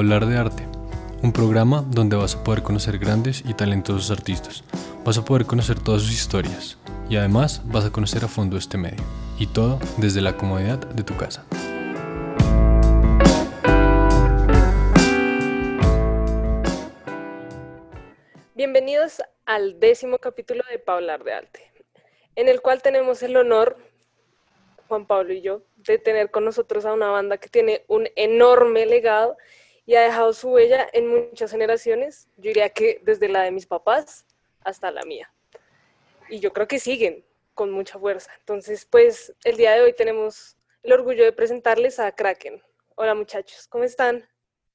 Hablar de Arte, un programa donde vas a poder conocer grandes y talentosos artistas. Vas a poder conocer todas sus historias y además vas a conocer a fondo este medio. Y todo desde la comodidad de tu casa. Bienvenidos al décimo capítulo de Hablar de Arte, en el cual tenemos el honor, Juan Pablo y yo, de tener con nosotros a una banda que tiene un enorme legado y ha dejado su huella en muchas generaciones, yo diría que desde la de mis papás hasta la mía. Y yo creo que siguen con mucha fuerza. Entonces, pues el día de hoy tenemos el orgullo de presentarles a Kraken. Hola muchachos, ¿cómo están?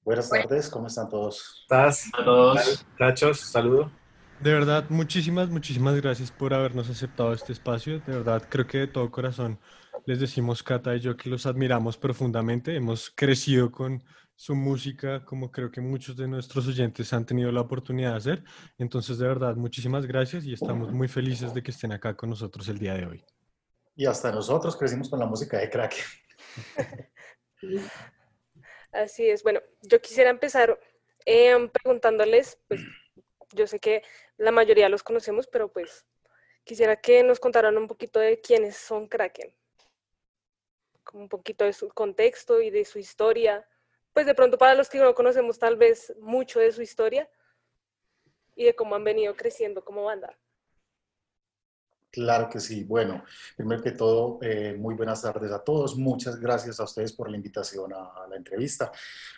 Buenas tardes, ¿cómo están todos? ¿Estás? A todos. Muchachos, saludo. De verdad, muchísimas, muchísimas gracias por habernos aceptado este espacio. De verdad, creo que de todo corazón les decimos, Cata y yo, que los admiramos profundamente. Hemos crecido con su música, como creo que muchos de nuestros oyentes han tenido la oportunidad de hacer. Entonces, de verdad, muchísimas gracias y estamos muy felices de que estén acá con nosotros el día de hoy. Y hasta nosotros crecimos con la música de Crack. Así es. Bueno, yo quisiera empezar em, preguntándoles, pues yo sé que la mayoría los conocemos, pero pues quisiera que nos contaran un poquito de quiénes son Kraken. Como un poquito de su contexto y de su historia. Pues de pronto para los que no conocemos tal vez mucho de su historia y de cómo han venido creciendo como banda. Claro que sí. Bueno, primero que todo, eh, muy buenas tardes a todos. Muchas gracias a ustedes por la invitación a, la entrevista.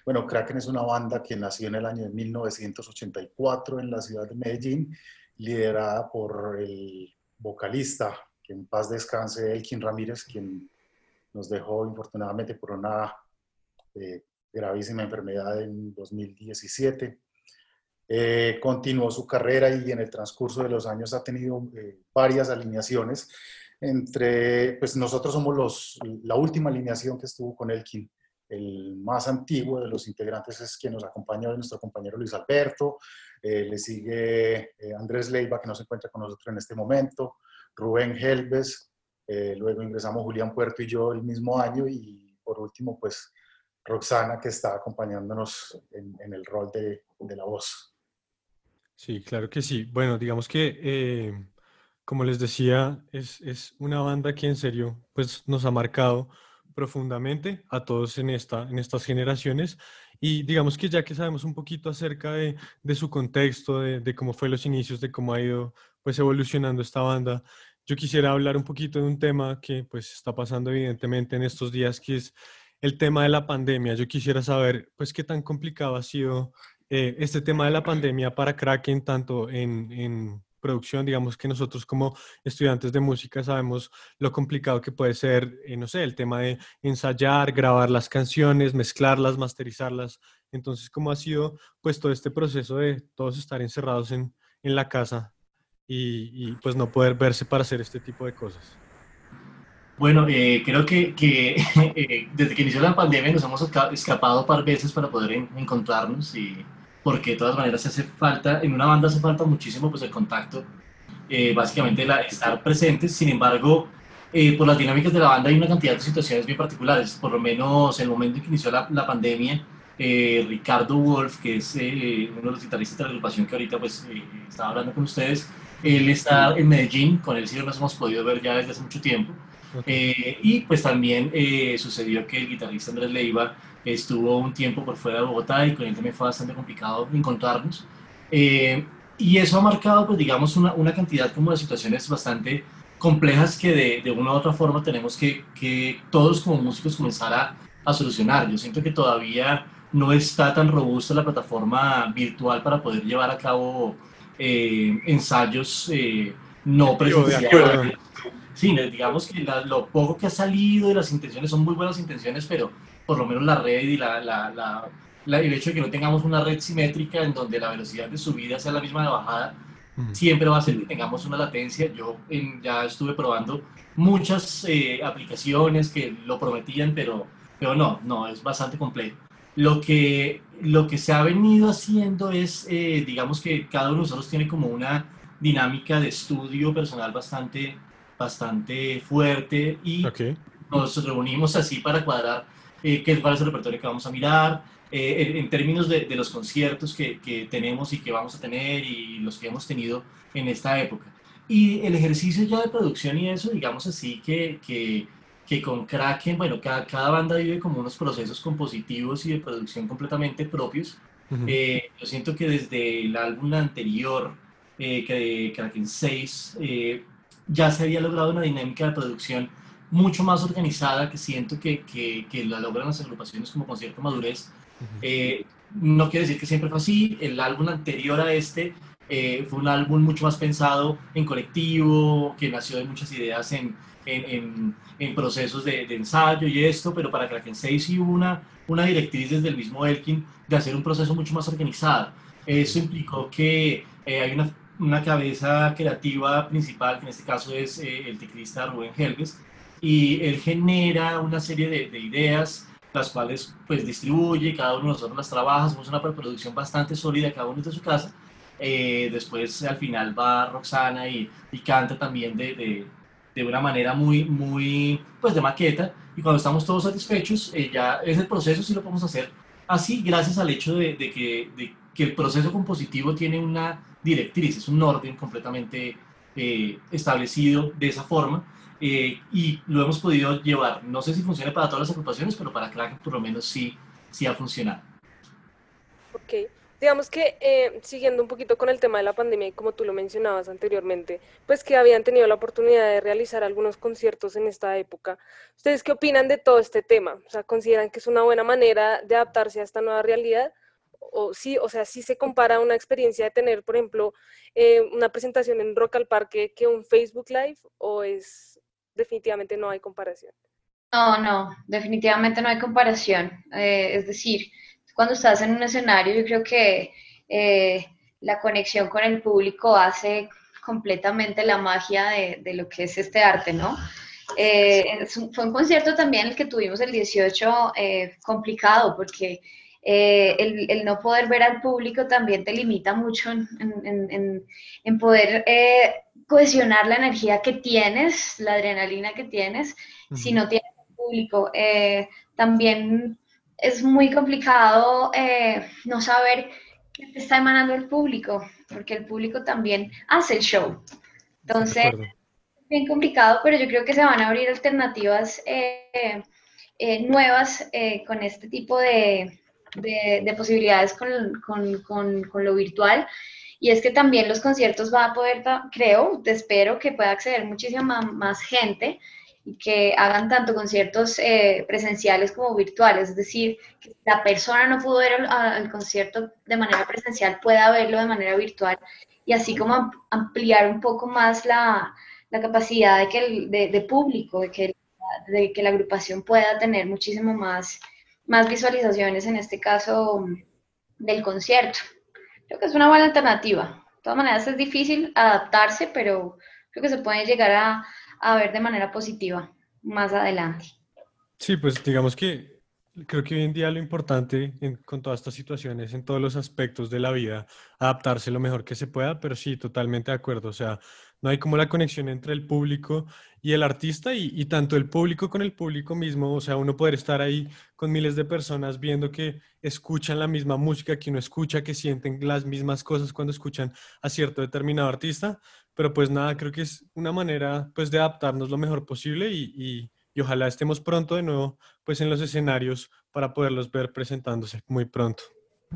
Bueno, Kraken es una banda que nació en el año de 1984 en la ciudad de Medellín, liderada por el vocalista, en paz descanse, Elkin Ramírez, quien nos dejó infortunadamente por una eh, gravísima enfermedad en 2017. Eh, continuó su carrera y en el transcurso de los años ha tenido eh, varias alineaciones. Entre, pues nosotros somos los, la última alineación que estuvo con Elkin. El más antiguo de los integrantes es quien nos acompaña, nuestro compañero Luis Alberto. Eh, le sigue Andrés Leiva, que no se encuentra con nosotros en este momento. Rubén Helves. luego ingresamos Julián Puerto y yo el mismo año. Y por último, pues Roxana, que está acompañándonos en, el rol de, de la voz. Sí, claro que sí. Bueno, digamos que, eh, como les decía, es, es, una banda que en serio pues, nos ha marcado profundamente a todos en, esta, en estas generaciones. Y digamos que ya que sabemos un poquito acerca de, de su contexto, de, de, cómo fue los inicios, de cómo ha ido pues, evolucionando esta banda, yo quisiera hablar un poquito de un tema que pues, está pasando evidentemente en estos días, que es el tema de la pandemia. Yo quisiera saber pues, qué tan complicado ha sido eh, este tema de la pandemia para Kraken, tanto en, producción, digamos que nosotros como estudiantes de música sabemos lo complicado que puede ser, eh, no sé, el tema de ensayar, grabar las canciones, mezclarlas, masterizarlas. Entonces, ¿cómo ha sido pues todo este proceso de todos estar encerrados en, en la casa y, pues no poder verse para hacer este tipo de cosas? Bueno, eh, creo que, que desde que inició la pandemia nos hemos escapado un par veces para poder encontrarnos y porque de todas maneras hace falta, en una banda hace falta muchísimo pues el contacto, eh, básicamente la, estar presentes, sin embargo, eh, por las dinámicas de la banda hay una cantidad de situaciones bien particulares, por lo menos en el momento en que inició la, la pandemia, eh, Ricardo Wolf, que es uno de los guitarristas de la agrupación que ahorita pues estaba hablando con ustedes, él está en Medellín, con él sí nos hemos podido ver ya desde hace mucho tiempo, y pues también sucedió que el guitarrista Andrés Leiva estuvo un tiempo por fuera de Bogotá y con él también fue bastante complicado encontrarnos. Eh, y eso ha marcado, pues digamos, una, una, cantidad como de situaciones bastante complejas que de, de una u otra forma tenemos que, que todos como músicos comenzar a, a, solucionar. Yo siento que todavía no está tan robusta la plataforma virtual para poder llevar a cabo eh, ensayos eh, no presenciales. Sí, digamos que lo poco que ha salido de las intenciones son muy buenas intenciones, pero por lo menos la red y la, la, la, el hecho de que no tengamos una red simétrica en donde la velocidad de subida sea la misma de bajada, siempre va a ser que tengamos una latencia. Yo ya estuve probando muchas eh, aplicaciones que lo prometían, pero, pero no, no, es bastante complejo. Lo que, lo que se ha venido haciendo es, eh, digamos que cada uno de nosotros tiene como una dinámica de estudio personal bastante, bastante fuerte y nos reunimos así para cuadrar eh, qué, cuál es el repertorio que vamos a mirar, eh, en, términos de, los conciertos que, que, tenemos y que vamos a tener y los que hemos tenido en esta época. Y el ejercicio ya de producción y eso, digamos así, que, que, que con Kraken, bueno, cada, cada, banda vive como unos procesos compositivos y de producción completamente propios. Eh, yo siento que desde el álbum anterior, eh, que Kraken 6, eh, ya se había logrado una dinámica de producción mucho más organizada que siento que, que, que la logran las agrupaciones como con cierta madurez eh, no quiere decir que siempre fue así. El álbum anterior a este eh, fue un álbum mucho más pensado en colectivo, que nació de muchas ideas en, en, en, procesos de, ensayo y esto, pero para Kraken 6 sí hubo una, una directriz desde el mismo Elkin de hacer un proceso mucho más organizado. Eso implicó que eh, hay una, una, cabeza creativa principal, que en este caso es el teclista Rubén Helves, y él genera una serie de, de ideas las cuales pues distribuye, cada uno de nosotros las trabaja, hacemos una preproducción bastante sólida, cada uno de su casa. Eh, después al final va Roxana y, y canta también de, de, de, una manera muy, muy, pues de maqueta. Y cuando estamos todos satisfechos, eh, ya es el proceso, si lo podemos hacer así, gracias al hecho de, que, que el proceso compositivo tiene una directriz, es un orden completamente eh, establecido de esa forma eh, y lo hemos podido llevar. No sé si funciona para todas las agrupaciones, pero para Crack por lo menos sí, sí ha funcionado. Ok. Digamos que eh, siguiendo un poquito con el tema de la pandemia y como tú lo mencionabas anteriormente, pues que habían tenido la oportunidad de realizar algunos conciertos en esta época. ¿Ustedes qué opinan de todo este tema? O sea, ¿consideran que es una buena manera de adaptarse a esta nueva realidad? O sí, o sea, sí se compara una experiencia de tener, por ejemplo, eh, una presentación en Rock al Parque que un Facebook Live o es definitivamente no hay comparación. No, no, definitivamente no hay comparación. Eh, es decir, cuando estás en un escenario, yo creo que eh, la conexión con el público hace completamente la magia de, lo que es este arte, ¿no? Eh, fue un concierto también el que tuvimos el 18 complicado porque el, no poder ver al público también te limita mucho en, en poder cohesionar la energía que tienes, la adrenalina que tienes, si no tienes público. Eh, también es muy complicado eh, no saber qué te está emanando el público, porque el público también hace el show. Entonces, es bien complicado, pero yo creo que se van a abrir alternativas eh, nuevas con este tipo de, posibilidades con lo virtual. Y es que también los conciertos va a poder, creo, te espero que pueda acceder muchísima más gente y que hagan tanto conciertos eh, presenciales como virtuales, es decir, que la persona no pudo ver el, concierto de manera presencial, pueda verlo de manera virtual y así como ampliar un poco más la, la capacidad de, que de, público, de que, de que la agrupación pueda tener muchísimo más, más visualizaciones, en este caso del concierto. Creo que es una buena alternativa. De todas maneras es difícil adaptarse, pero creo que se puede llegar a, a ver de manera positiva más adelante. Sí, pues digamos que creo que hoy en día lo importante con todas estas situaciones, en todos los aspectos de la vida, adaptarse lo mejor que se pueda, pero sí, totalmente de acuerdo. O sea, no hay como la conexión entre el público y el artista y, tanto el público con el público mismo, o sea, uno poder estar ahí con miles de personas viendo que escuchan la misma música que uno escucha, que sienten las mismas cosas cuando escuchan a cierto determinado artista, pero pues nada, creo que es una manera pues de adaptarnos lo mejor posible y, y ojalá estemos pronto de nuevo pues en los escenarios para poderlos ver presentándose muy pronto.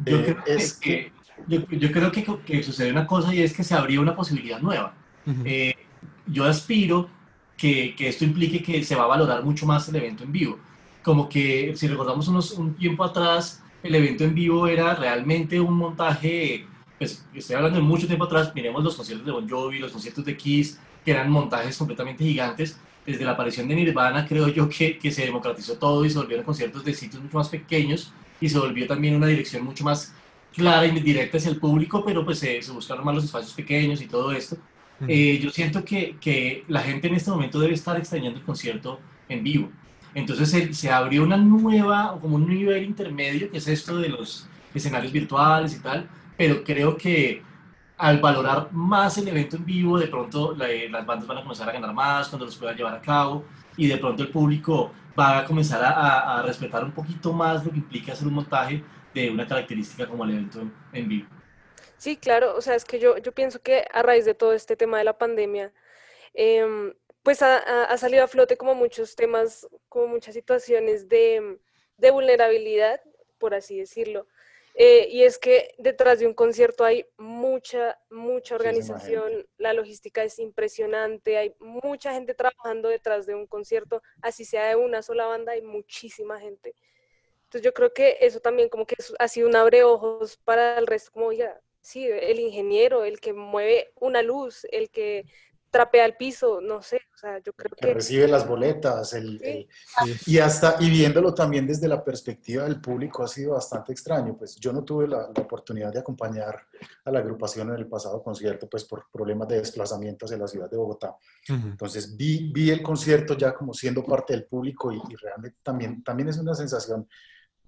Yo eh, creo, es que, yo, yo creo que, que, sucede una cosa y es que se abrió una posibilidad nueva. Eh, yo aspiro que, que, esto implique que se va a valorar mucho más el evento en vivo. Como que si recordamos unos, un tiempo atrás, el evento en vivo era realmente un montaje, pues estoy hablando de mucho tiempo atrás, miremos los conciertos de Bon Jovi, los conciertos de Kiss, que eran montajes completamente gigantes. Desde la aparición de Nirvana creo yo que, que se democratizó todo y se volvieron conciertos de sitios mucho más pequeños y se volvió también una dirección mucho más clara y directa hacia el público, pero pues se, se buscaron más los espacios pequeños y todo esto. Eh, yo siento que, que, la gente en este momento debe estar extrañando el concierto en vivo. Entonces se, se abrió una nueva, como un nivel intermedio, que es esto de los escenarios virtuales y tal, pero creo que al valorar más el evento en vivo, de pronto las bandas van a comenzar a ganar más cuando los puedan llevar a cabo y de pronto el público va a comenzar a, a, respetar un poquito más lo que implica hacer un montaje de una característica como el evento en vivo. Sí, claro, o sea, es que yo, yo pienso que a raíz de todo este tema de la pandemia, em, pues ha, salido a flote como muchos temas, como muchas situaciones de, de vulnerabilidad, por así decirlo. Eh, y es que detrás de un concierto hay mucha, mucha organización, la logística es impresionante, hay mucha gente trabajando detrás de un concierto, así sea de una sola banda, hay muchísima gente. Entonces yo creo que eso también como que ha sido un abreojos para el resto, como ya, sí, el ingeniero, el que mueve una luz, el que trapea el piso, no sé, o sea, yo creo que... recibe las boletas, el, y hasta, y viéndolo también desde la perspectiva del público ha sido bastante extraño, pues yo no tuve la, oportunidad de acompañar a la agrupación en el pasado concierto, pues por problemas de desplazamiento hacia la ciudad de Bogotá, entonces vi, vi el concierto ya como siendo parte del público y, y realmente también, también es una sensación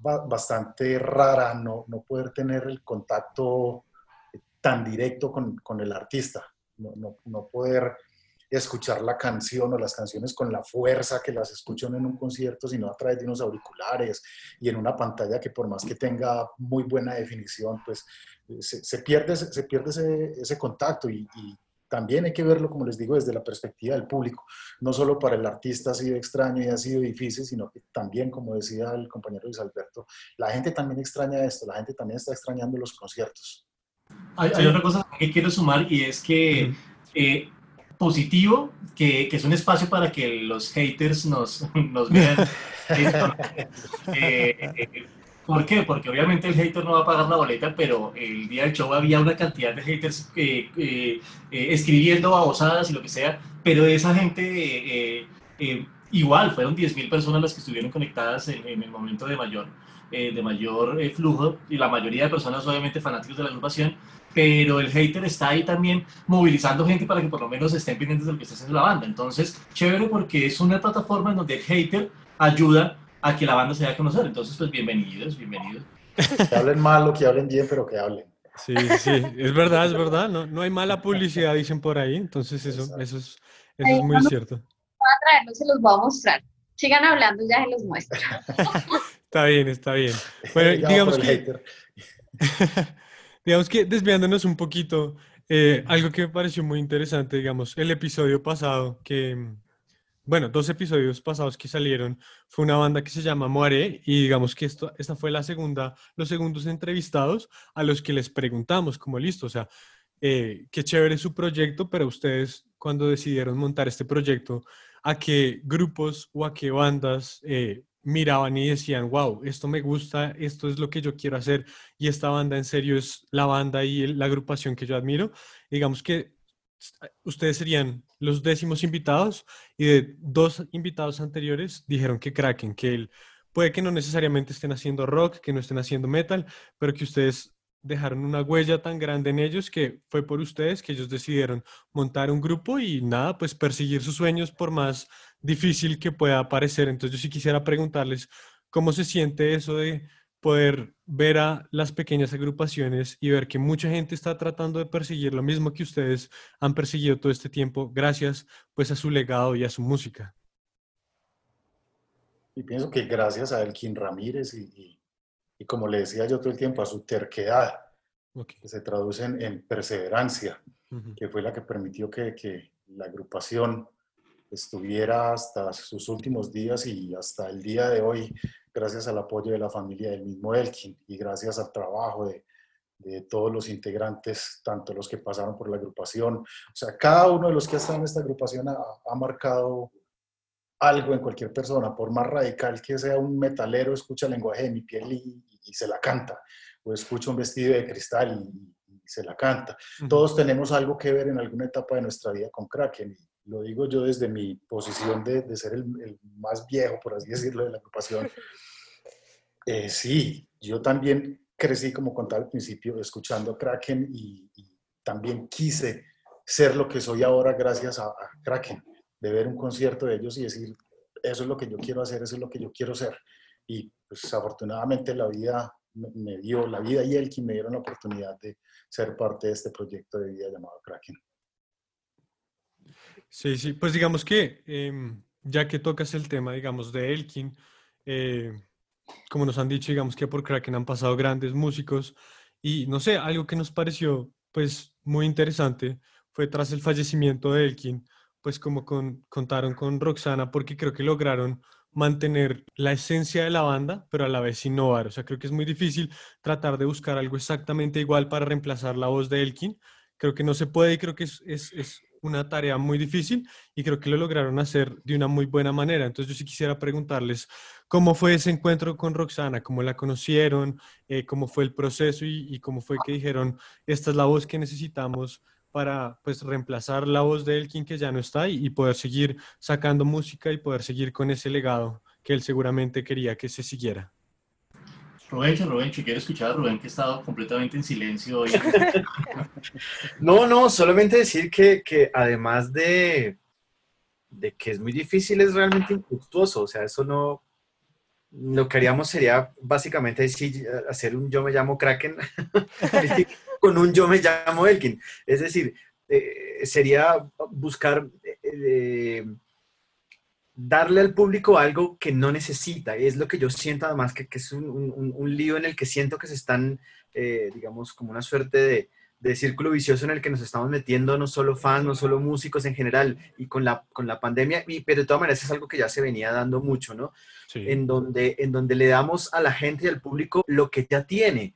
bastante rara no, no poder tener el contacto tan directo con, con el artista no, no, poder escuchar la canción o las canciones con la fuerza que las escuchan en un concierto, sino a través de unos auriculares y en una pantalla que por más que tenga muy buena definición, pues eh, se, pierde, se pierde ese, ese contacto y, también hay que verlo, como les digo, desde la perspectiva del público. No solo para el artista ha sido extraño y ha sido difícil, sino que también, como decía el compañero Luis Alberto, la gente también extraña esto, la gente también está extrañando los conciertos. Hay, otra cosa que quiero sumar y es que eh, positivo, que, que, es un espacio para que los haters nos, nos vean. Eh, eh, ¿Por qué? Porque obviamente el hater no va a pagar la boleta, pero el día del show había una cantidad de haters escribiendo babosadas y lo que sea, pero esa gente igual fueron 10.000 personas las que estuvieron conectadas en, en el momento de mayor eh, de mayor eh, flujo y la mayoría de personas obviamente fanáticos de la agrupación, pero el hater está ahí también movilizando gente para que por lo menos estén pendientes de lo que está haciendo la banda. Entonces, chévere porque es una plataforma en donde el hater ayuda a que la banda se dé a conocer. Entonces, pues bienvenidos, bienvenidos. Que hablen mal o que hablen bien, pero que hablen. Sí, sí, es verdad, es verdad. No, no hay mala publicidad, dicen por ahí. Entonces, eso, eso, es, eso es muy cierto. Voy a traerlos, se los voy a mostrar. Sigan hablando, ya se los muestro. Está bien, está bien. Bueno, digamos que, digamos que desviándonos un poquito, eh, algo que me pareció muy interesante, digamos, el episodio pasado, que, bueno, dos episodios pasados que salieron, fue una banda que se llama Moaré y digamos que esto, esta fue la segunda, los segundos entrevistados a los que les preguntamos, como listo, o sea, eh, qué chévere su proyecto, pero ustedes cuando decidieron montar este proyecto, ¿a qué grupos o a qué bandas eh, miraban y decían, wow, esto me gusta, esto es lo que yo quiero hacer y esta banda en serio es la banda y la agrupación que yo admiro. Digamos que ustedes serían los décimos invitados y de dos invitados anteriores dijeron que Kraken, que él puede que no necesariamente estén haciendo rock, que no estén haciendo metal, pero que ustedes dejaron una huella tan grande en ellos que fue por ustedes que ellos decidieron montar un grupo y nada, pues perseguir sus sueños por más difícil que pueda parecer. Entonces yo sí quisiera preguntarles cómo se siente eso de poder ver a las pequeñas agrupaciones y ver que mucha gente está tratando de perseguir lo mismo que ustedes han perseguido todo este tiempo gracias pues a su legado y a su música. Y pienso que gracias a Elkin Ramírez y y como le decía yo todo el tiempo, a su terquedad, que se traduce en, perseverancia, que fue la que permitió que, que, la agrupación estuviera hasta sus últimos días y hasta el día de hoy, gracias al apoyo de la familia del mismo Elkin y gracias al trabajo de, de todos los integrantes, tanto los que pasaron por la agrupación. O sea, cada uno de los que ha estado en esta agrupación ha, ha marcado algo en cualquier persona, por más radical que sea un metalero, escucha el lenguaje de mi piel y, y se la canta, o escucha un vestido de cristal y, se la canta. Todos tenemos algo que ver en alguna etapa de nuestra vida con Kraken. Y lo digo yo desde mi posición de, de ser el, más viejo, por así decirlo, de la agrupación. Eh, sí, yo también crecí, como contaba al principio, escuchando Kraken y, también quise ser lo que soy ahora gracias a, a Kraken, de ver un concierto de ellos y decir, eso es lo que yo quiero hacer, eso es lo que yo quiero ser. Y pues afortunadamente la vida me dio, la vida y el que me dieron la oportunidad de ser parte de este proyecto de vida llamado Kraken. Sí, sí, pues digamos que em, ya que tocas el tema, digamos, de Elkin, eh, como nos han dicho, digamos que por Kraken han pasado grandes músicos y no sé, algo que nos pareció pues muy interesante fue tras el fallecimiento de Elkin, pues como con, contaron con Roxana, porque creo que lograron mantener la esencia de la banda, pero a la vez innovar. O sea, creo que es muy difícil tratar de buscar algo exactamente igual para reemplazar la voz de Elkin. Creo que no se puede y creo que es, es, es una tarea muy difícil y creo que lo lograron hacer de una muy buena manera. Entonces yo sí quisiera preguntarles cómo fue ese encuentro con Roxana, cómo la conocieron, eh, cómo fue el proceso y, cómo fue que dijeron, esta es la voz que necesitamos para pues reemplazar la voz de Elkin que ya no está y poder seguir sacando música y poder seguir con ese legado que él seguramente quería que se siguiera. Rubencho, Rubencho, quiero escuchar a Rubén que ha estado completamente en silencio hoy. no, no, solamente decir que, que además de, de, que es muy difícil, es realmente infructuoso. O sea, eso no. Lo que haríamos sería básicamente decir, hacer un yo me llamo Kraken con un yo me llamo Elkin. Es decir, eh, sería buscar. Eh, darle al público algo que no necesita. Es lo que yo siento además que, que es un, un, un, lío en el que siento que se están, eh, digamos, como una suerte de, de, círculo vicioso en el que nos estamos metiendo, no solo fans, no solo músicos en general, y con la, con la pandemia, y, pero de todas maneras es algo que ya se venía dando mucho, ¿no? Sí. En, donde, en donde le damos a la gente y al público lo que ya tiene.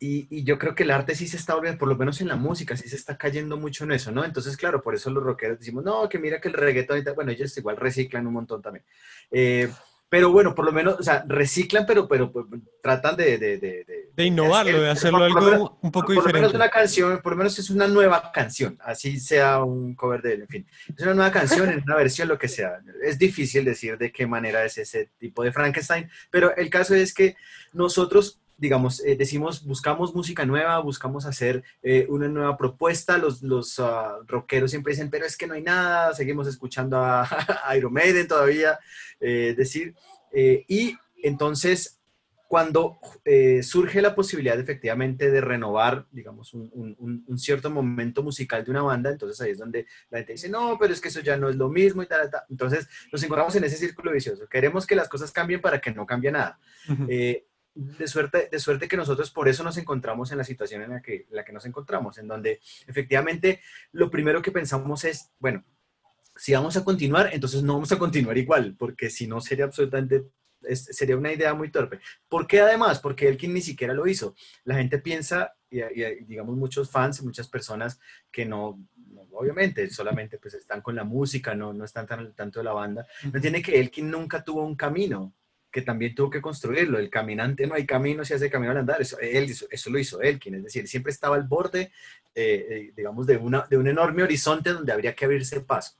Y, y, yo creo que el arte sí se está volviendo, por lo menos en la música, sí se está cayendo mucho en eso, ¿no? Entonces, claro, por eso los rockeros decimos, no, que mira que el reggaetón, bueno, ellos igual reciclan un montón también. Eh, pero bueno, por lo menos, o sea, reciclan, pero, pero, pero tratan de... De, de, de, de innovarlo, de hacerlo algo menos, un poco por diferente. Por lo menos una canción, por lo menos es una nueva canción, así sea un cover de él, en fin. Es una nueva canción, en una versión, lo que sea. Es difícil decir de qué manera es ese tipo de Frankenstein, pero el caso es que nosotros digamos, eh, decimos, buscamos música nueva, buscamos hacer eh, una nueva propuesta, los, los uh, rockeros siempre dicen, pero es que no hay nada, seguimos escuchando a, a Iron Maiden todavía, eh, decir, y entonces cuando surge la posibilidad efectivamente de renovar, digamos, un, un, un, cierto momento musical de una banda, entonces ahí es donde la gente dice, no, pero es que eso ya no es lo mismo y tal, tal. Entonces nos encontramos en ese círculo vicioso. Queremos que las cosas cambien para que no cambie nada. Uh -huh de suerte, de suerte que nosotros por eso nos encontramos en la situación en la que, la que nos encontramos, en donde efectivamente lo primero que pensamos es, bueno, si vamos a continuar, entonces no vamos a continuar igual, porque si no sería absolutamente, es, sería una idea muy torpe. ¿Por qué además? Porque él quien ni siquiera lo hizo. La gente piensa, y, y digamos muchos fans y muchas personas que no, no, obviamente solamente pues están con la música, no, no están tan tanto de la banda, no entiende que él quien nunca tuvo un camino, que también tuvo que construirlo. El caminante no hay camino si hace camino al andar. Eso, él, eso lo hizo él, quien es decir, siempre estaba al borde, eh, digamos, de, una, de un enorme horizonte donde habría que abrirse paso.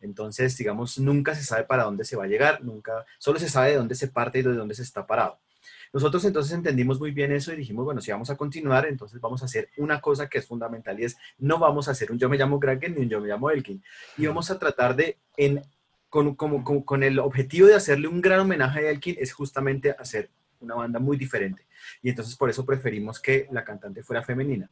Entonces, digamos, nunca se sabe para dónde se va a llegar, nunca, solo se sabe de dónde se parte y de dónde se está parado. Nosotros entonces entendimos muy bien eso y dijimos, bueno, si vamos a continuar, entonces vamos a hacer una cosa que es fundamental y es, no vamos a hacer un yo me llamo Kraken ni un yo me llamo Elkin. Y vamos a tratar de, en con, con, con, con, el objetivo de hacerle un gran homenaje a Elkin es justamente hacer una banda muy diferente. Y entonces por eso preferimos que la cantante fuera femenina.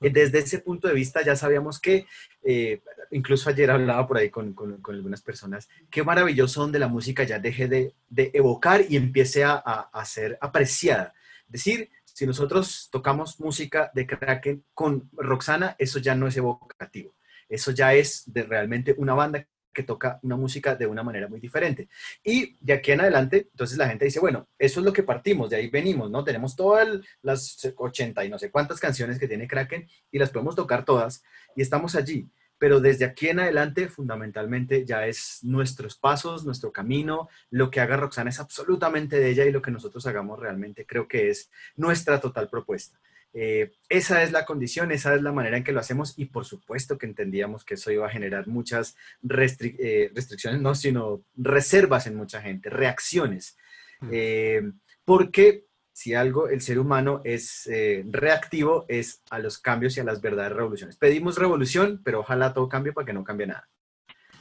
Desde ese punto de vista ya sabíamos que, eh, incluso ayer hablaba por ahí con, con, con, algunas personas, qué maravilloso donde la música ya deje de, de evocar y empiece a, a, a, ser apreciada. Es decir, si nosotros tocamos música de Kraken con Roxana, eso ya no es evocativo. Eso ya es de realmente una banda que toca una música de una manera muy diferente. Y de aquí en adelante, entonces la gente dice, bueno, eso es lo que partimos, de ahí venimos, ¿no? Tenemos todas las 80 y no sé cuántas canciones que tiene Kraken y las podemos tocar todas y estamos allí. Pero desde aquí en adelante, fundamentalmente, ya es nuestros pasos, nuestro camino. Lo que haga Roxana es absolutamente de ella y lo que nosotros hagamos realmente creo que es nuestra total propuesta. Eh, esa es la condición, esa es la manera en que lo hacemos y por supuesto que entendíamos que eso iba a generar muchas restric eh, restricciones, no, sino reservas en mucha gente, reacciones. Eh, porque si algo el ser humano es reactivo es a los cambios y a las verdaderas revoluciones. Pedimos revolución, pero ojalá todo cambie para que no cambie nada.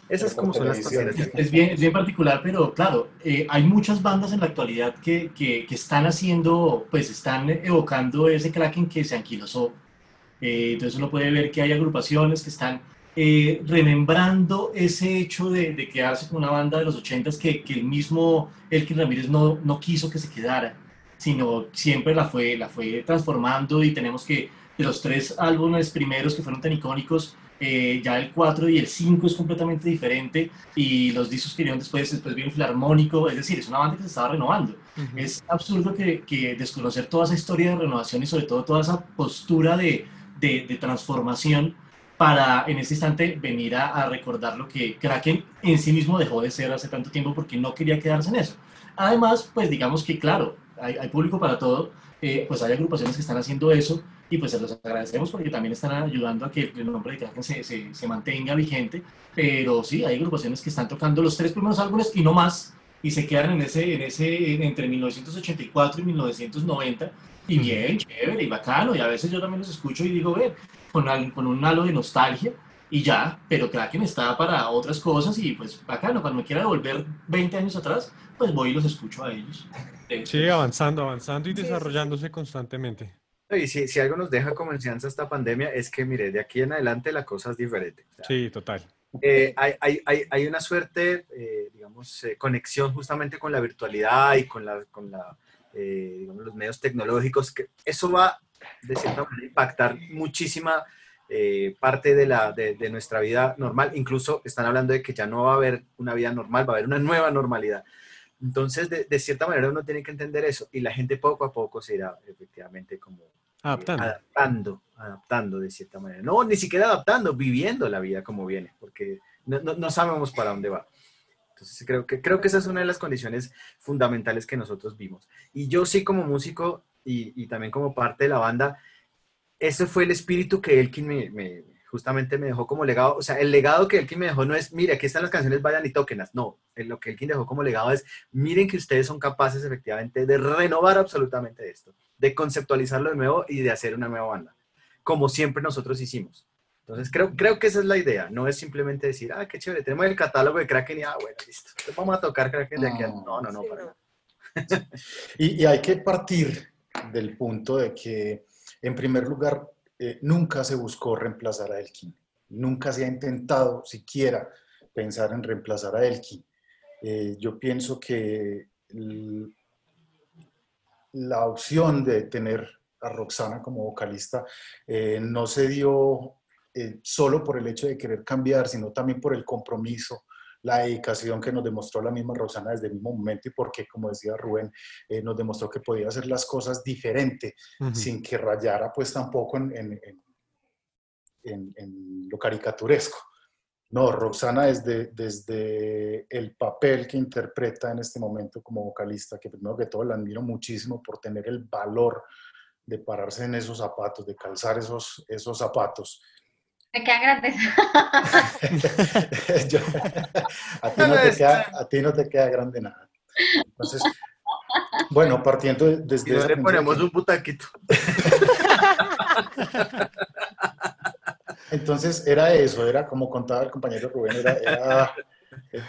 Esas como son las cosas. Es bien, es bien particular, pero claro, eh, hay muchas bandas en la actualidad que, que, que, están haciendo, pues están evocando ese Kraken que se anquilosó. Eh, entonces uno puede ver que hay agrupaciones que están eh, remembrando ese hecho de, de, quedarse con una banda de los ochentas que, que el mismo Elkin Ramírez no, no quiso que se quedara, sino siempre la fue, la fue transformando y tenemos que, de los tres álbumes primeros que fueron tan icónicos, eh, ya el 4 y el 5 es completamente diferente y los discos que vinieron después, después vino Filarmónico, es decir, es una banda que se estaba renovando. Es absurdo que, que, desconocer toda esa historia de renovación y sobre todo toda esa postura de, de, de transformación para en este instante venir a, a, recordar lo que Kraken en sí mismo dejó de ser hace tanto tiempo porque no quería quedarse en eso. Además, pues digamos que claro, hay, hay público para todo, eh, pues hay agrupaciones que están haciendo eso y pues se los agradecemos porque también están ayudando a que el nombre de Kraken se, se, se, mantenga vigente, pero sí, hay agrupaciones que están tocando los tres primeros álbumes y no más, y se quedan en ese, en ese, entre 1984 y 1990, y bien, chévere y bacano, y a veces yo también los escucho y digo, ven, con, con un halo de nostalgia, y ya, pero Kraken está para otras cosas y pues bacano, cuando me quiera volver 20 años atrás, pues voy y los escucho a ellos. Sí, avanzando, avanzando y desarrollándose constantemente. Y si, si, algo nos deja como enseñanza esta pandemia es que, mire, de aquí en adelante la cosa es diferente. O sea, sí, total. Eh, hay, hay, hay, una suerte, eh, digamos, eh, conexión justamente con la virtualidad y con, la, con la, eh, digamos, los medios tecnológicos, que eso va, de cierta manera, a impactar muchísima parte de, la, de, de nuestra vida normal. Incluso están hablando de que ya no va a haber una vida normal, va a haber una nueva normalidad. Entonces, de, de, cierta manera, uno tiene que entender eso y la gente poco a poco se irá efectivamente como adaptando. Eh, adaptando, adaptando de cierta manera. No, ni siquiera adaptando, viviendo la vida como viene, porque no, no, no, sabemos para dónde va. Entonces, creo que, creo que esa es una de las condiciones fundamentales que nosotros vimos. Y yo sí como músico y, y también como parte de la banda, ese fue el espíritu que Elkin me, me justamente me dejó como legado, o sea, el legado que Elkin me dejó no es, mire, aquí están las canciones, vayan y tóquenlas, no, lo que Elkin dejó como legado es, miren que ustedes son capaces efectivamente de renovar absolutamente esto, de conceptualizarlo de nuevo y de hacer una nueva banda, como siempre nosotros hicimos. Entonces, creo, creo que esa es la idea, no es simplemente decir, ah, qué chévere, tenemos el catálogo de Kraken y, ah, bueno, listo, vamos a tocar Kraken de aquí a... No, no, no, para nada. y, y hay que partir del punto de que, en primer lugar, eh, nunca se buscó reemplazar a Elkin, nunca se ha intentado siquiera pensar en reemplazar a Elkin. Eh, yo pienso que la opción de tener a Roxana como vocalista eh, no se dio solo por el hecho de querer cambiar, sino también por el compromiso la dedicación que nos demostró la misma Roxana desde el mismo momento y porque, como decía Rubén, eh, nos demostró que podía hacer las cosas diferente, uh -huh. sin que rayara pues tampoco en, en, en, en, lo caricaturesco. No, Roxana desde, desde el papel que interpreta en este momento como vocalista, que primero que todo la admiro muchísimo por tener el valor de pararse en esos zapatos, de calzar esos, esos zapatos me quedan grandes. Yo, a, ti no te queda, a ti no te queda grande nada. Entonces, bueno, partiendo desde... Y no le ponemos que... un butaquito. Entonces, era eso, era como contaba el compañero Rubén, era, era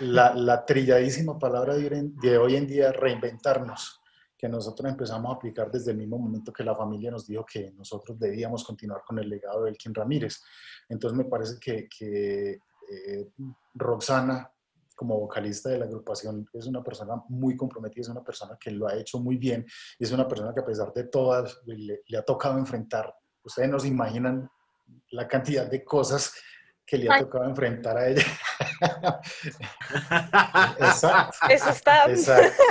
la, la, trilladísima palabra de, de hoy en día, reinventarnos que nosotros empezamos a aplicar desde el mismo momento que la familia nos dijo que nosotros debíamos continuar con el legado de Elkin Ramírez. Entonces me parece que, que eh, Roxana, como vocalista de la agrupación, es una persona muy comprometida, es una persona que lo ha hecho muy bien y es una persona que a pesar de todas le, le ha tocado enfrentar, ustedes no se imaginan la cantidad de cosas que le ha tocado enfrentar a ella. Exacto. Eso está. Exacto.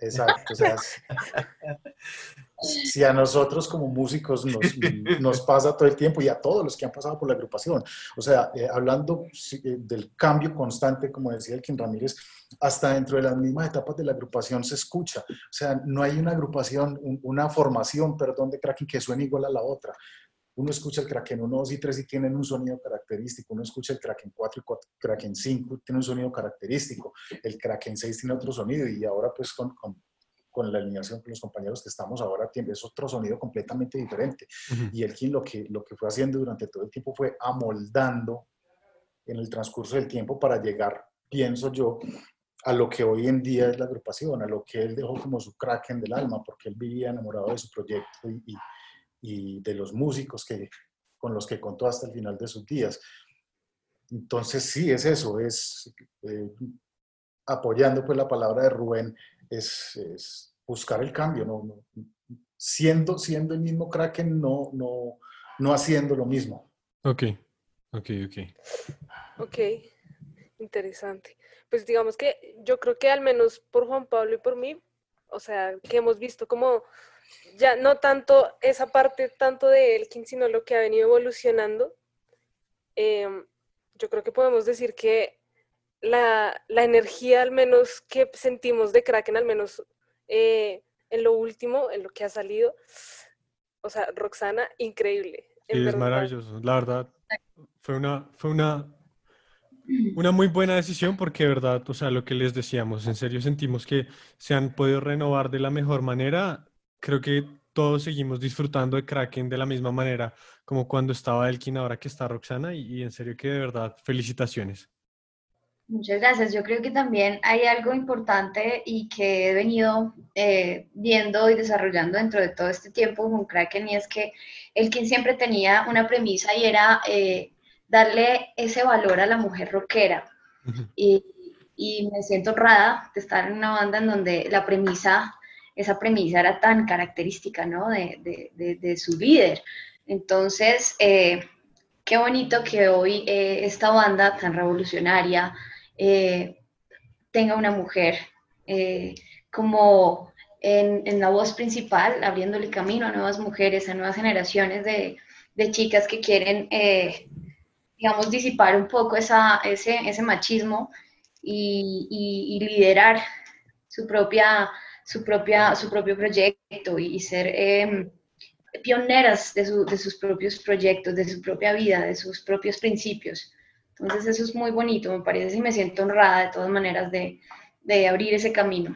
Exacto. O sea, si a nosotros como músicos nos, nos, pasa todo el tiempo y a todos los que han pasado por la agrupación, o sea, eh, hablando del cambio constante, como decía el Kim Ramírez, hasta dentro de las mismas etapas de la agrupación se escucha. O sea, no hay una agrupación, un, una formación, perdón, de cracking que suene igual a la otra. Uno escucha el Kraken 1, 2 y 3 y tienen un sonido característico, uno escucha el Kraken 4 y 4, Kraken 5 tiene un sonido característico, el Kraken 6 tiene otro sonido y ahora pues con, con, con la alineación con los compañeros que estamos ahora tiene, es otro sonido completamente diferente. Uh -huh. Y el King lo que, lo que fue haciendo durante todo el tiempo fue amoldando en el transcurso del tiempo para llegar, pienso yo, a lo que hoy en día es la agrupación, a lo que él dejó como su Kraken del alma, porque él vivía enamorado de su proyecto y, y y de los músicos que, con los que contó hasta el final de sus días. entonces sí, es eso, es eh, apoyando pues la palabra de Rubén, es, buscar el cambio, ¿no? siendo, siendo el mismo Kraken, no, no, no haciendo lo mismo. Ok, ok, ok. Ok, interesante. Pues digamos que yo creo que al menos por Juan Pablo y por mí, o sea, que hemos visto como ya no tanto esa parte tanto de Elkin, sino lo que ha venido evolucionando. Em, yo creo que podemos decir que la, energía al menos que sentimos de Kraken, al menos eh, en lo último, en lo que ha salido, o sea, Roxana, increíble. es maravilloso, la verdad. Fue una, fue una, una muy buena decisión porque, de verdad, o sea, lo que les decíamos, en serio sentimos que se han podido renovar de la mejor manera. Creo que todos seguimos disfrutando de Kraken de la misma manera como cuando estaba Elkin, ahora que está Roxana, y, en serio que de verdad, felicitaciones. Muchas gracias. Yo creo que también hay algo importante y que he venido eh, viendo y desarrollando dentro de todo este tiempo con Kraken y es que Elkin siempre tenía una premisa y era eh, darle ese valor a la mujer rockera. y, y, me siento honrada de estar en una banda en donde la premisa, esa premisa era tan característica, ¿no? De, de, de, su líder. Entonces, eh, qué bonito que hoy eh, esta banda tan revolucionaria eh, tenga una mujer como en, en, la voz principal, abriéndole camino a nuevas mujeres, a nuevas generaciones de, de chicas que quieren digamos, disipar un poco esa, ese, ese machismo y, y, liderar su, propia, su, propia, su propio proyecto y, ser em, pioneras de, su, de, sus propios proyectos, de su propia vida, de sus propios principios. Entonces eso es muy bonito, me parece, y me siento honrada de todas maneras de, de abrir ese camino.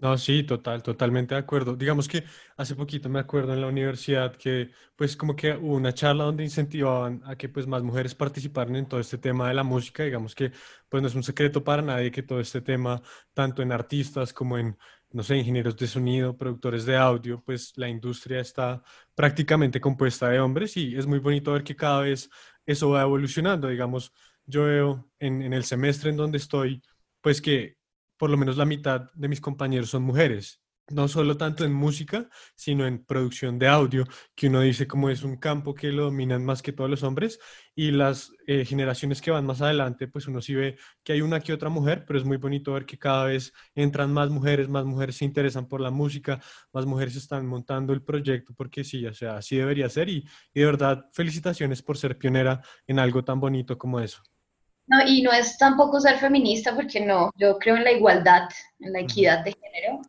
No, sí, total, totalmente de acuerdo. Digamos que hace poquito me acuerdo en la universidad que pues como que hubo una charla donde incentivaban a que pues más mujeres participaran en todo este tema de la música. Digamos que pues no es un secreto para nadie que todo este tema, tanto en artistas como en, no sé, ingenieros de sonido, productores de audio, pues la industria está prácticamente compuesta de hombres y es muy bonito ver que cada vez eso va evolucionando. Digamos, yo veo en, en el semestre en donde estoy, pues que por lo menos la mitad de mis compañeros son mujeres, no solo tanto en música, sino en producción de audio, que uno dice como es un campo que lo dominan más que todos los hombres, y las eh, generaciones que van más adelante, pues uno sí ve que hay una que otra mujer, pero es muy bonito ver que cada vez entran más mujeres, más mujeres se interesan por la música, más mujeres están montando el proyecto, porque sí, o sea, así debería ser, y, y de verdad, felicitaciones por ser pionera en algo tan bonito como eso. No, y no es tampoco ser feminista, porque no, yo creo en la igualdad, en la equidad de género,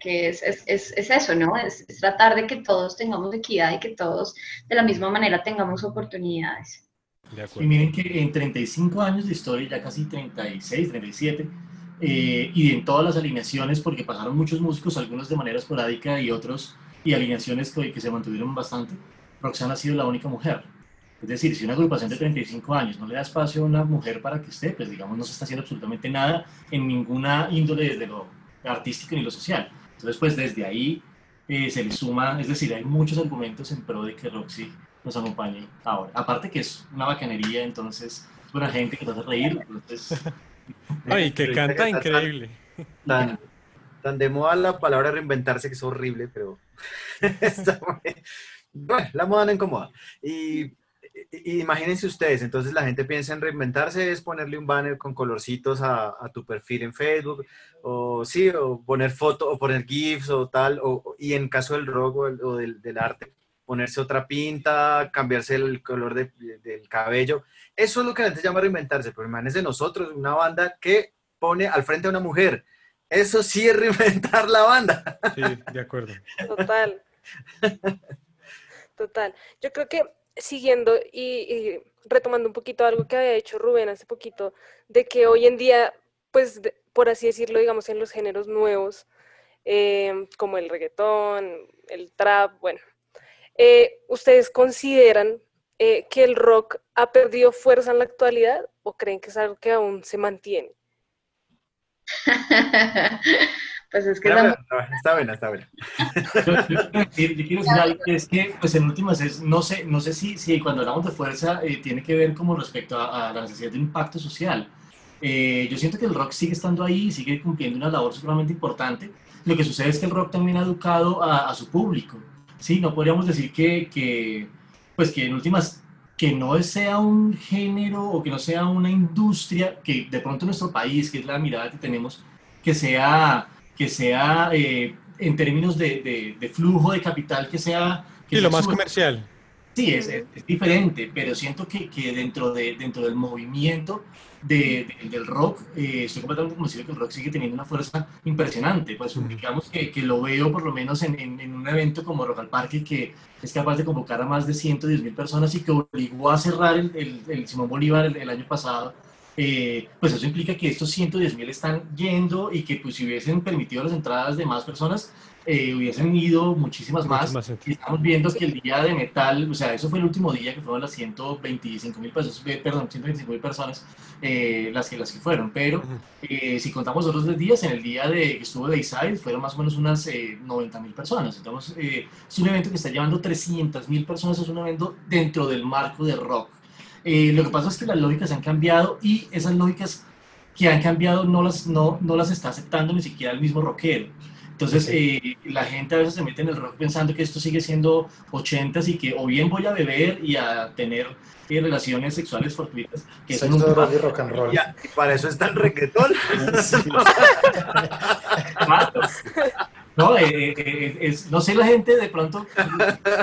que es, es, es, eso, ¿no? Es, tratar de que todos tengamos equidad y que todos de la misma manera tengamos oportunidades. y miren que en 35 años de historia, ya casi 36, 37, eh, y en todas las alineaciones, porque pasaron muchos músicos, algunos de manera esporádica y otros, y alineaciones que, que se mantuvieron bastante, Roxana ha sido la única mujer. Es decir, si una agrupación de 35 años no le da espacio a una mujer para que esté, pues digamos no se está haciendo absolutamente nada en ninguna índole desde lo artístico ni lo social. Entonces, pues desde ahí eh, se le suma, es decir, hay muchos argumentos en pro de que Roxy nos acompañe ahora. Aparte que es una bacanería, entonces es buena gente que nos hace reír. Entonces... Ay, que canta increíble. Tan, tan de moda la palabra reinventarse que es horrible, pero bueno, la moda no incomoda. Y imagínense ustedes, entonces la gente piensa en reinventarse, es ponerle un banner con colorcitos a, tu perfil en Facebook, o sí, o poner foto, o poner GIFs o tal, o, y en caso del rock o, del, arte, ponerse otra pinta, cambiarse el color del cabello. Eso es lo que la gente llama reinventarse, pero imagínense nosotros, una banda que pone al frente a una mujer. Eso sí es reinventar la banda. Sí, de acuerdo. Total. Total. Yo creo que siguiendo y, retomando un poquito algo que había hecho Rubén hace poquito, de que hoy en día, pues, por así decirlo, digamos, en los géneros nuevos, eh, como el reggaetón, el trap, bueno, eh, ¿ustedes consideran eh, que el rock ha perdido fuerza en la actualidad o creen que es algo que aún se mantiene? Pues es que Está está buena, está buena. Yo, yo quiero decir, yo quiero decir algo, que es que, pues en últimas, es, no sé, no sé si, si cuando hablamos de fuerza eh, tiene que ver como respecto a, a la necesidad de un impacto social. Eh, yo siento que el rock sigue estando ahí, sigue cumpliendo una labor supremamente importante. Lo que sucede es que el rock también ha educado a, a su público. Sí, no podríamos decir que, que, pues que en últimas, que no sea un género o que no sea una industria, que de pronto nuestro país, que es la mirada que tenemos, que sea, que sea eh, en términos de, de- de flujo de capital, que sea... Que Sí, sea lo más comercial. Sí, es, es- es diferente, pero siento que, que dentro, de, dentro del movimiento de- de- del rock, eh, estoy completamente convencido que el rock sigue teniendo una fuerza impresionante. Pues digamos que, que lo veo por lo menos en, en- en un evento como Rock al Parque, que es capaz de convocar a más de 110 mil personas y que obligó a cerrar el, el- el Simón Bolívar el, el año pasado. Eh, pues eso implica que estos 110 mil están yendo y que pues si hubiesen permitido las entradas de más personas, eh, hubiesen ido muchísimas más. Y estamos viendo que el día de metal, o sea, eso fue el último día que fueron las 125 mil pesos, eh, perdón, 125 mil personas eh, las, que, las que fueron, pero eh, si contamos otros días, en el día de que estuvo Dayside fueron más o menos unas eh, 90 mil personas. Entonces, eh, es un evento que está llevando 300 mil personas, es un evento dentro del marco de rock. Eh, lo que pasa es que las lógicas han cambiado y esas lógicas que han cambiado no las, no, no las está aceptando ni siquiera el mismo rockero. Entonces, eh, la gente a veces se mete en el rock pensando que esto sigue siendo 80s y que o bien voy a beber y a tener eh, relaciones sexuales fortuitas, que eso nunca y rock and roll. Ya, y para eso está el reggaetón. No, eh, eh, eh, es- no sé, la gente de pronto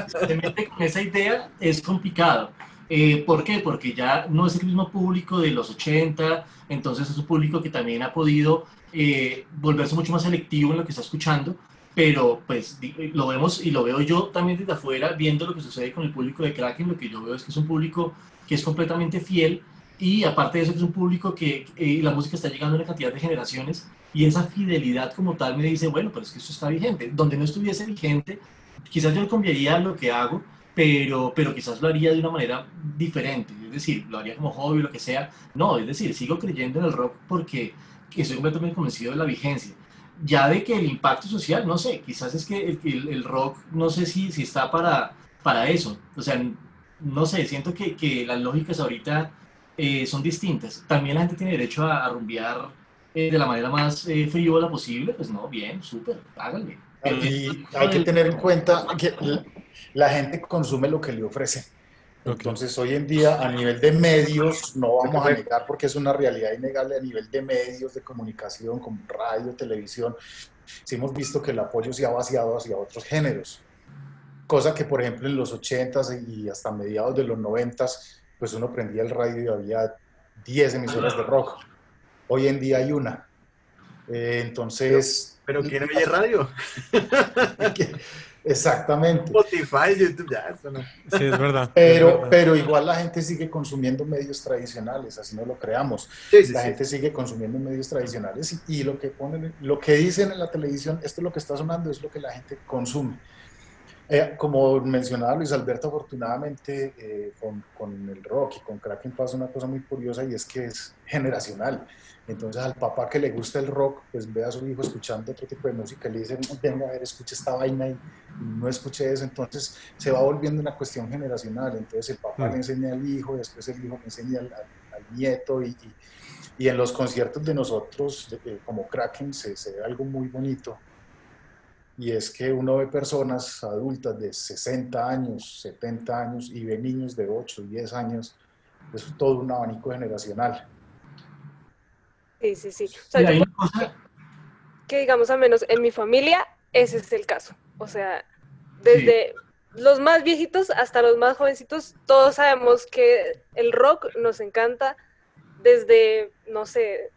se mete con esa idea, es complicado. Eh, ¿Por qué? Porque ya no es el mismo público de los 80, entonces es un público que también ha podido eh, volverse mucho más selectivo en lo que está escuchando, pero pues di- lo vemos y lo veo yo también desde afuera, viendo lo que sucede con el público de Kraken, lo que yo veo es que es un público que es completamente fiel y aparte de eso es un público que eh, la música está llegando a una cantidad de generaciones y esa fidelidad como tal me dice, bueno, pero es que esto está vigente. Donde no estuviese vigente, quizás yo cambiaría lo que hago, pero, pero quizás lo haría de una manera diferente. Es decir, lo haría como hobby o lo que sea. No, es decir, sigo creyendo en el rock porque estoy completamente convencido de la vigencia. Ya de que el impacto social, no sé, quizás es que el, el- el rock, no sé si, si está para, para eso. O sea, no sé, siento que, que las lógicas ahorita eh, son distintas. También la gente tiene derecho a, a rumbear eh, de la manera más eh, frívola posible. Pues no, bien, súper, háganle. Pero Y hay que tener en cuenta que la- gente consume lo que le ofrece. Entonces, hoy en día, a nivel de medios, no vamos a negar porque es una realidad innegable a nivel de medios de comunicación, como radio, televisión, sí hemos visto que el apoyo se ha vaciado hacia otros géneros. Cosa que, por ejemplo, en los 80s y hasta mediados de los 90s, pues uno prendía el radio y había 10 emisoras de rock. Hoy en día hay una. Eh, entonces... Pero ¿quién oye radio? Exactamente. Spotify, YouTube, ya, eso no. Sí, es verdad. es Pero, verdad. pero igual la gente sigue consumiendo medios tradicionales, así no lo creamos. Sí, sí, La sí. gente sigue consumiendo medios tradicionales y, y lo que ponen, lo que dicen en la televisión, esto es lo que está sonando, es lo que la gente consume. Eh, como mencionaba Luis Alberto, afortunadamente eh, con, con el rock y con Kraken pasa una cosa muy curiosa y es que es generacional. Entonces al papá que le gusta el rock, pues ve a su hijo escuchando otro tipo de música y le dice, venga a ver, escucha esta vaina y, no escuche eso. Entonces se va volviendo una cuestión generacional. Entonces el papá Mm. le enseña al hijo, después el hijo le enseña al, al- al nieto y, y- y en los conciertos de nosotros, de- como Kraken, se, se ve algo muy bonito. Y es que uno ve personas adultas de 60 años, 70 años y ve niños de 8, 10 años. Es todo un abanico generacional. Sí, sí, sí. O sea, yo que digamos al menos en mi familia ese es el caso. O sea, desde los más viejitos hasta los más jovencitos, todos sabemos que el rock nos encanta desde, no sé,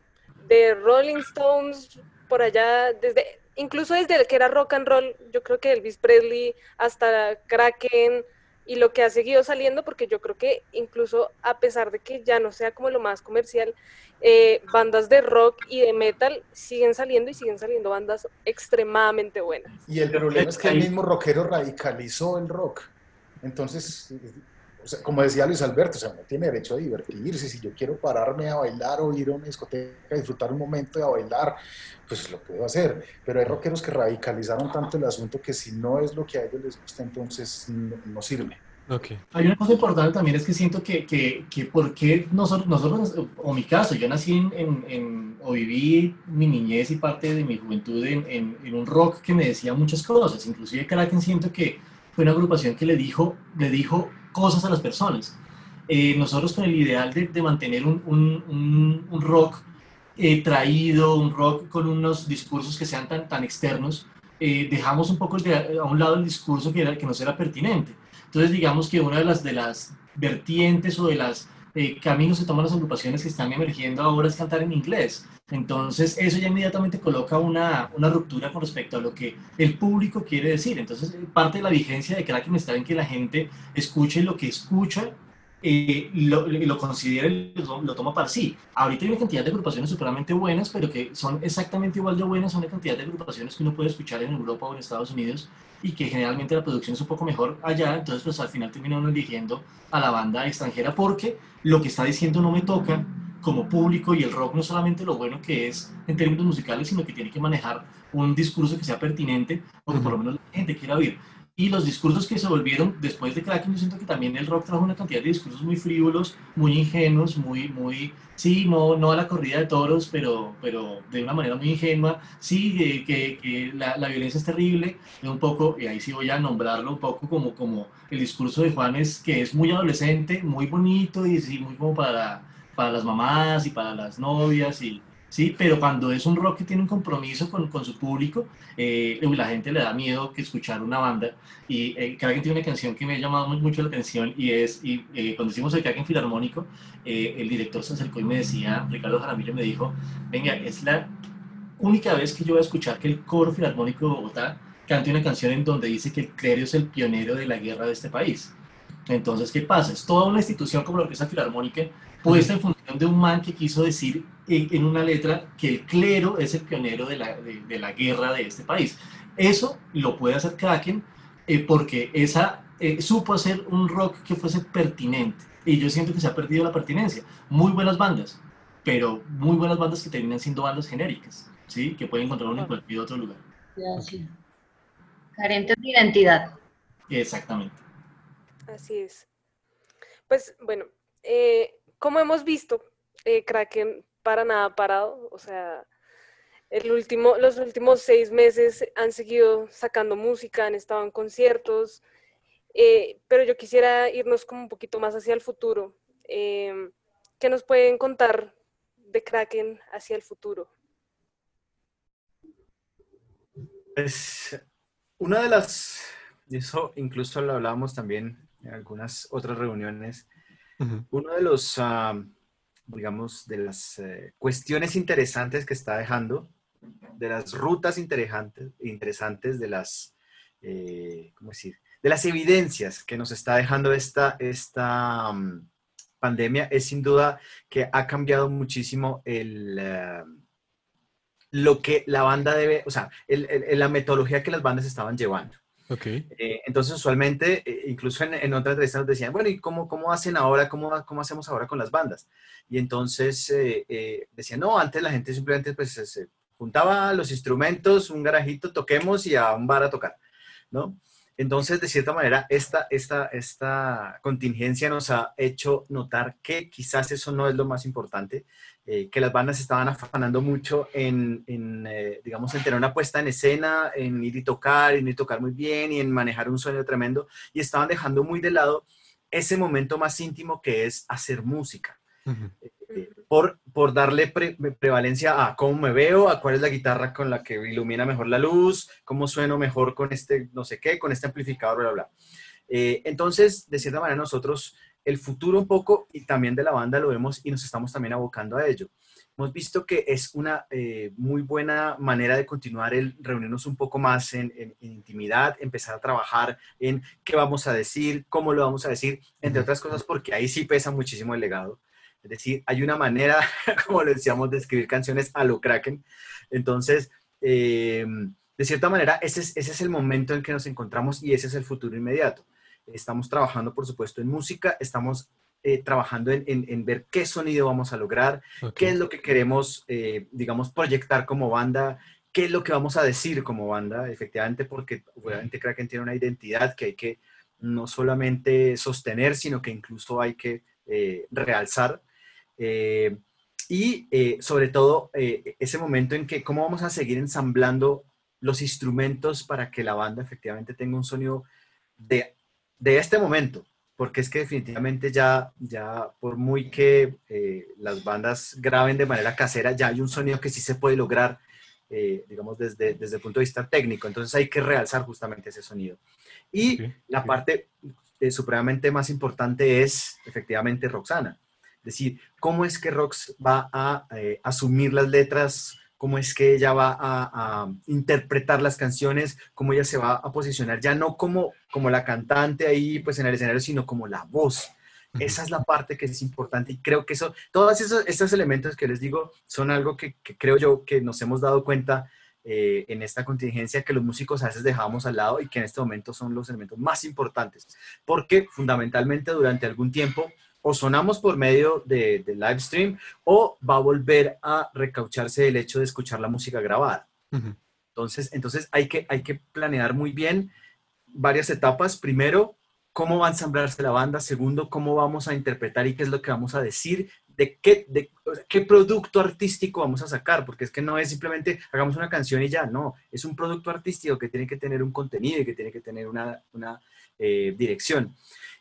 de Rolling Stones por allá, desde incluso desde el que era rock and roll, yo creo que Elvis Presley hasta Kraken y lo que ha seguido saliendo, porque yo creo que incluso a pesar de que ya no sea como lo más comercial, eh, bandas de rock y de metal siguen saliendo y siguen saliendo bandas extremadamente buenas. Y el problema es que el mismo rockero radicalizó el rock. Entonces, como decía Luis Alberto, o sea, uno tiene derecho a divertirse. Si yo quiero pararme a bailar o ir a una discoteca, disfrutar un momento de bailar, pues lo puedo hacer. Pero hay rockeros que radicalizaron tanto el asunto que si no es lo que a ellos les gusta, entonces no, sirve. Okay. Hay una cosa importante también es que siento que, que, que porque nosotros, nosotros, o mi caso, yo nací en, en, o viví mi niñez y parte de mi juventud en, en, un rock que me decía muchas cosas, inclusive Kraken siento que fue una agrupación que le dijo, le dijo cosas a las personas. Eh, nosotros con el ideal de, de mantener un, un, un rock eh, traído, un rock con unos discursos que sean tan, tan externos, eh, dejamos un poco a un lado el discurso que, era, que nos era pertinente. Entonces, digamos que una de las, de las vertientes o de los eh, caminos que toman las agrupaciones que están emergiendo ahora es cantar en inglés. Entonces, eso ya inmediatamente coloca una, una, ruptura con respecto a lo que el público quiere decir. Entonces, parte de la vigencia de Kraken está en que la gente escuche lo que escucha eh, lo, lo considera y lo, toma para sí. Ahorita hay una cantidad de agrupaciones superamente buenas, pero que son exactamente igual de buenas son una cantidad de agrupaciones que uno puede escuchar en Europa o en Estados Unidos y que generalmente la producción es un poco mejor allá, entonces pues al final termina uno eligiendo a la banda extranjera porque lo que está diciendo no me toca como público y el rock no solamente lo bueno que es en términos musicales, sino que tiene que manejar un discurso que sea pertinente o que por lo menos la gente quiera oír. Y los discursos que se volvieron después de Kraken, yo siento que también el rock trajo una cantidad de discursos muy frívolos, muy ingenuos, muy, muy, sí, no, no a la corrida de toros, pero, pero de una manera muy ingenua, sí, que, que la, la, violencia es terrible, un poco, y ahí sí voy a nombrarlo un poco como, como el discurso de Juanes, que es muy adolescente, muy bonito y sí, muy como para, para las mamás y para las novias y, ¿sí? Pero cuando es un rock que tiene un compromiso con, con su público, eh, la gente le da miedo que escuchar una banda. Y eh, Kraken tiene una canción que me ha llamado mucho la atención y es, y, eh, cuando hicimos el Kraken Filarmónico, eh, el director se acercó y me decía, Ricardo Jaramillo me dijo, venga, es la única vez que yo voy a escuchar que el coro filarmónico de Bogotá cante una canción en donde dice que el clero es el pionero de la guerra de este país. Entonces, ¿qué pasa? Es toda una institución como la Orquesta Filarmónica puesta en función de un man que quiso decir en, una letra que el clero es el pionero de la, de, la, guerra de este país. Eso lo puede hacer Kraken eh, porque esa eh, supo hacer un rock que fuese pertinente. Y yo siento que se ha perdido la pertinencia. Muy buenas bandas, pero muy buenas bandas que terminan siendo bandas genéricas, ¿sí? Que pueden encontrar en cualquier otro lugar. Carentes de identidad. Exactamente. Así es. Pues bueno, eh, como hemos visto, eh, Kraken para nada parado, o sea, el último, los últimos seis meses han seguido sacando música, han estado en conciertos, eh, pero yo quisiera irnos como un poquito más hacia el futuro. Eh, ¿Qué nos pueden contar de Kraken hacia el futuro? Pues una de las, eso incluso lo hablábamos también en algunas otras reuniones, uno de los, ah, digamos, de las eh, cuestiones interesantes que está dejando, de las rutas interesantes, interesantes de las, eh, ¿cómo decir? De las evidencias que nos está dejando esta, esta mm, pandemia es sin duda que ha cambiado muchísimo el, eh, lo que la banda debe, o sea, la metodología que las bandas estaban llevando. Okay. Eh, entonces, usualmente, eh, incluso en, en otras entrevistas nos decían, bueno, ¿y cómo, cómo hacen ahora? Cómo, ¿Cómo hacemos ahora con las bandas? Y entonces eh, decían, no, antes la gente simplemente pues, se juntaba los instrumentos, un garajito, toquemos y a un bar a tocar, ¿no? Entonces, de cierta manera, esta, esta, esta contingencia nos ha hecho notar que quizás eso no es lo más importante, eh, que las bandas estaban afanando mucho en, en eh, digamos, en tener una puesta en escena, en ir y tocar, en ir y tocar muy bien y en manejar un sueño tremendo, y estaban dejando muy de lado ese momento más íntimo que es hacer música. Eh, por, por darle prevalencia a cómo me veo, a cuál es la guitarra con la que ilumina mejor la luz, cómo sueno mejor con este no sé qué, con este amplificador, bla, bla. Eh, entonces, de cierta manera, nosotros el futuro un poco y también de la banda lo vemos y nos estamos también abocando a ello. Hemos visto que es una eh, muy buena manera de continuar el reunirnos un poco más en, en, intimidad, empezar a trabajar en qué vamos a decir, cómo lo vamos a decir, entre otras cosas, porque ahí sí pesa muchísimo el legado. Es decir, hay una manera, como le decíamos, de escribir canciones a lo Kraken. Entonces, eh, de cierta manera, ese es, ese es el momento en que nos encontramos y ese es el futuro inmediato. Estamos trabajando, por supuesto, en música, estamos eh, trabajando en, en, ver qué sonido vamos a lograr, qué es lo que queremos, eh, digamos, proyectar como banda, qué es lo que vamos a decir como banda, efectivamente, porque obviamente Kraken tiene una identidad que hay que no solamente sostener, sino que incluso hay que eh, realzar. y sobre todo ese momento en que cómo vamos a seguir ensamblando los instrumentos para que la banda efectivamente tenga un sonido de, de este momento, porque es que definitivamente ya, ya por muy que eh, las bandas graben de manera casera, ya hay un sonido que sí se puede lograr, eh, digamos, desde, desde el punto de vista técnico. Entonces hay que realzar justamente ese sonido. Y la parte eh, supremamente más importante es efectivamente Roxana. Es decir, cómo es que Rox va a asumir las letras cómo es que ella va a, interpretar las canciones, cómo ella se va a posicionar, ya no como, como la cantante ahí pues en el escenario, sino como la voz. Esa es la parte que es importante y creo que eso, todos esos, estos elementos que les digo son algo que, creo yo que nos hemos dado cuenta eh, en esta contingencia que los músicos a veces dejamos al lado y que en este momento son los elementos más importantes, porque fundamentalmente durante algún tiempo o sonamos por medio de, live stream o va a volver a recaucharse el hecho de escuchar la música grabada. Entonces, entonces hay, que, hay que planear muy bien varias etapas. Primero, cómo va a ensamblarse la banda. Segundo, cómo vamos a interpretar y qué es lo que vamos a decir. De qué, de, qué producto artístico vamos a sacar, porque es que no es simplemente hagamos una canción y ya, no, es un producto artístico que tiene que tener un contenido y que tiene que tener una, una eh, dirección.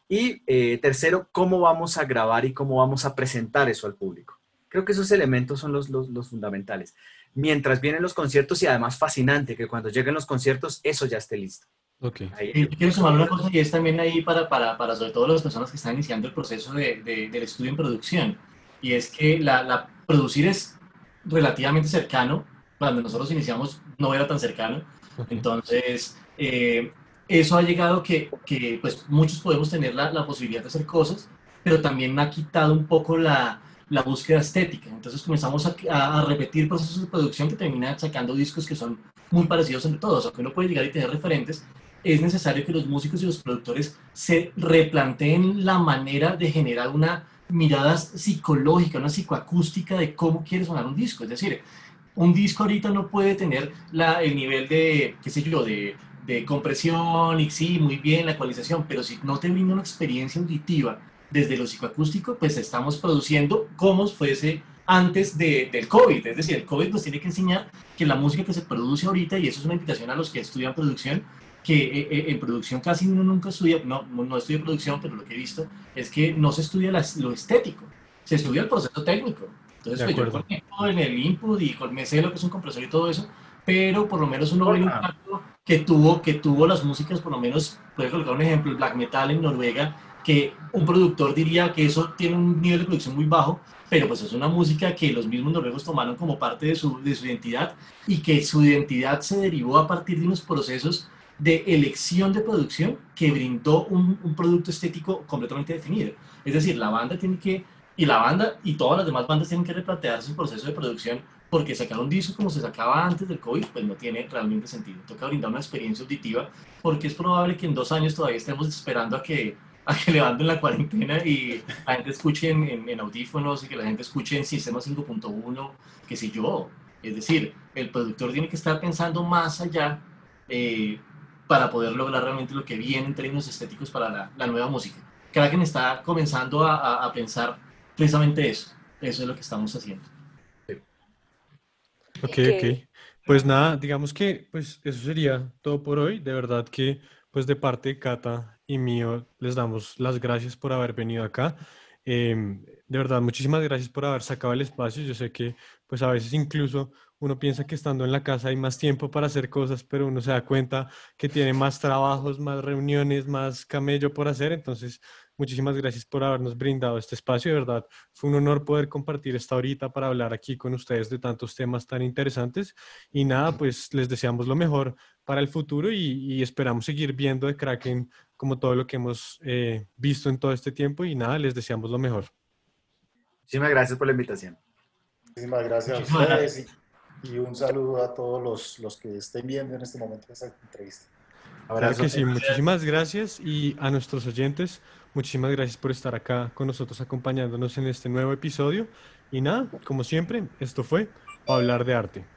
Y eh, tercero, cómo vamos a grabar y cómo vamos a presentar eso al público. Creo que esos elementos son los, los, fundamentales. Mientras vienen los conciertos y además fascinante que cuando lleguen los conciertos eso ya esté listo. Okay. quiero sumar una cosa y es también ahí para, para, para sobre todo las personas que están iniciando el proceso de, del estudio en producción. Y es que la, la, producir es relativamente cercano. Cuando nosotros iniciamos no era tan cercano. Entonces, eh, eso ha llegado que, que pues muchos podemos tener la, la, posibilidad de hacer cosas, pero también ha quitado un poco la, la búsqueda estética. Entonces comenzamos a, a, repetir procesos de producción que terminan sacando discos que son muy parecidos entre todos. Aunque uno puede llegar y tener referentes, es necesario que los músicos y los productores se replanteen la manera de generar una mirada psicológica, una psicoacústica de cómo quiere sonar un disco. Es decir, un disco ahorita no puede tener la, el nivel de, qué sé yo, de de compresión y sí, muy bien la ecualización, pero si no te brinda una experiencia auditiva desde lo psicoacústico, pues estamos produciendo como fuese antes de, del COVID. Es decir, el COVID nos tiene que enseñar que la música que se produce ahorita, y eso es una invitación a los que estudian producción, que eh, eh, en producción casi uno nunca estudia, no, no estudio producción, pero lo que he visto es que no se estudia lo estético, se estudia el proceso técnico. Entonces, pues, yo en el input y me sé lo que es un compresor y todo eso, pero por lo menos uno ve el impacto que tuvo, que tuvo las músicas, por lo menos, puede colocar un ejemplo, el black metal en Noruega, que un productor diría que eso tiene un nivel de producción muy bajo, pero pues es una música que los mismos noruegos tomaron como parte de su, de su identidad y que su identidad se derivó a partir de unos procesos de elección de producción que brindó un, un producto estético completamente definido. Es decir, la banda tiene que, y la banda y todas las demás bandas tienen que replantear su proceso de producción porque sacar un disco como se sacaba antes del COVID, pues no tiene realmente sentido. Toca brindar una experiencia auditiva, porque es probable que en dos años todavía estemos esperando a que, a que levanten la cuarentena y la gente escuche en, en, audífonos y que la gente escuche en sistema 5.1, que si yo. Es decir, el productor tiene que estar pensando más allá eh, para poder lograr realmente lo que viene en términos estéticos para la, la nueva música. Kraken está comenzando a, a, a pensar precisamente eso. Eso es lo que estamos haciendo. Ok, ok. Pues nada, digamos que pues eso sería todo por hoy. De verdad que pues de parte de Cata y mío les damos las gracias por haber venido acá. Em, de verdad, muchísimas gracias por haber sacado el espacio. Yo sé que pues a veces incluso uno piensa que estando en la casa hay más tiempo para hacer cosas, pero uno se da cuenta que tiene más trabajos, más reuniones, más camello por hacer. Entonces, Muchísimas gracias por habernos brindado este espacio. De verdad, fue un honor poder compartir esta horita para hablar aquí con ustedes de tantos temas tan interesantes. Y nada, pues les deseamos lo mejor para el futuro y, esperamos seguir viendo de Kraken como todo lo que hemos eh, visto en todo este tiempo. Y nada, les deseamos lo mejor. Muchísimas gracias por la invitación. Muchísimas gracias a ustedes y, un saludo a todos los, los que estén viendo en este momento esta entrevista. Claro que sí, muchísimas gracias y a nuestros oyentes, muchísimas gracias por estar acá con nosotros acompañándonos en este nuevo episodio. Y nada, como siempre, esto fue hablar de arte.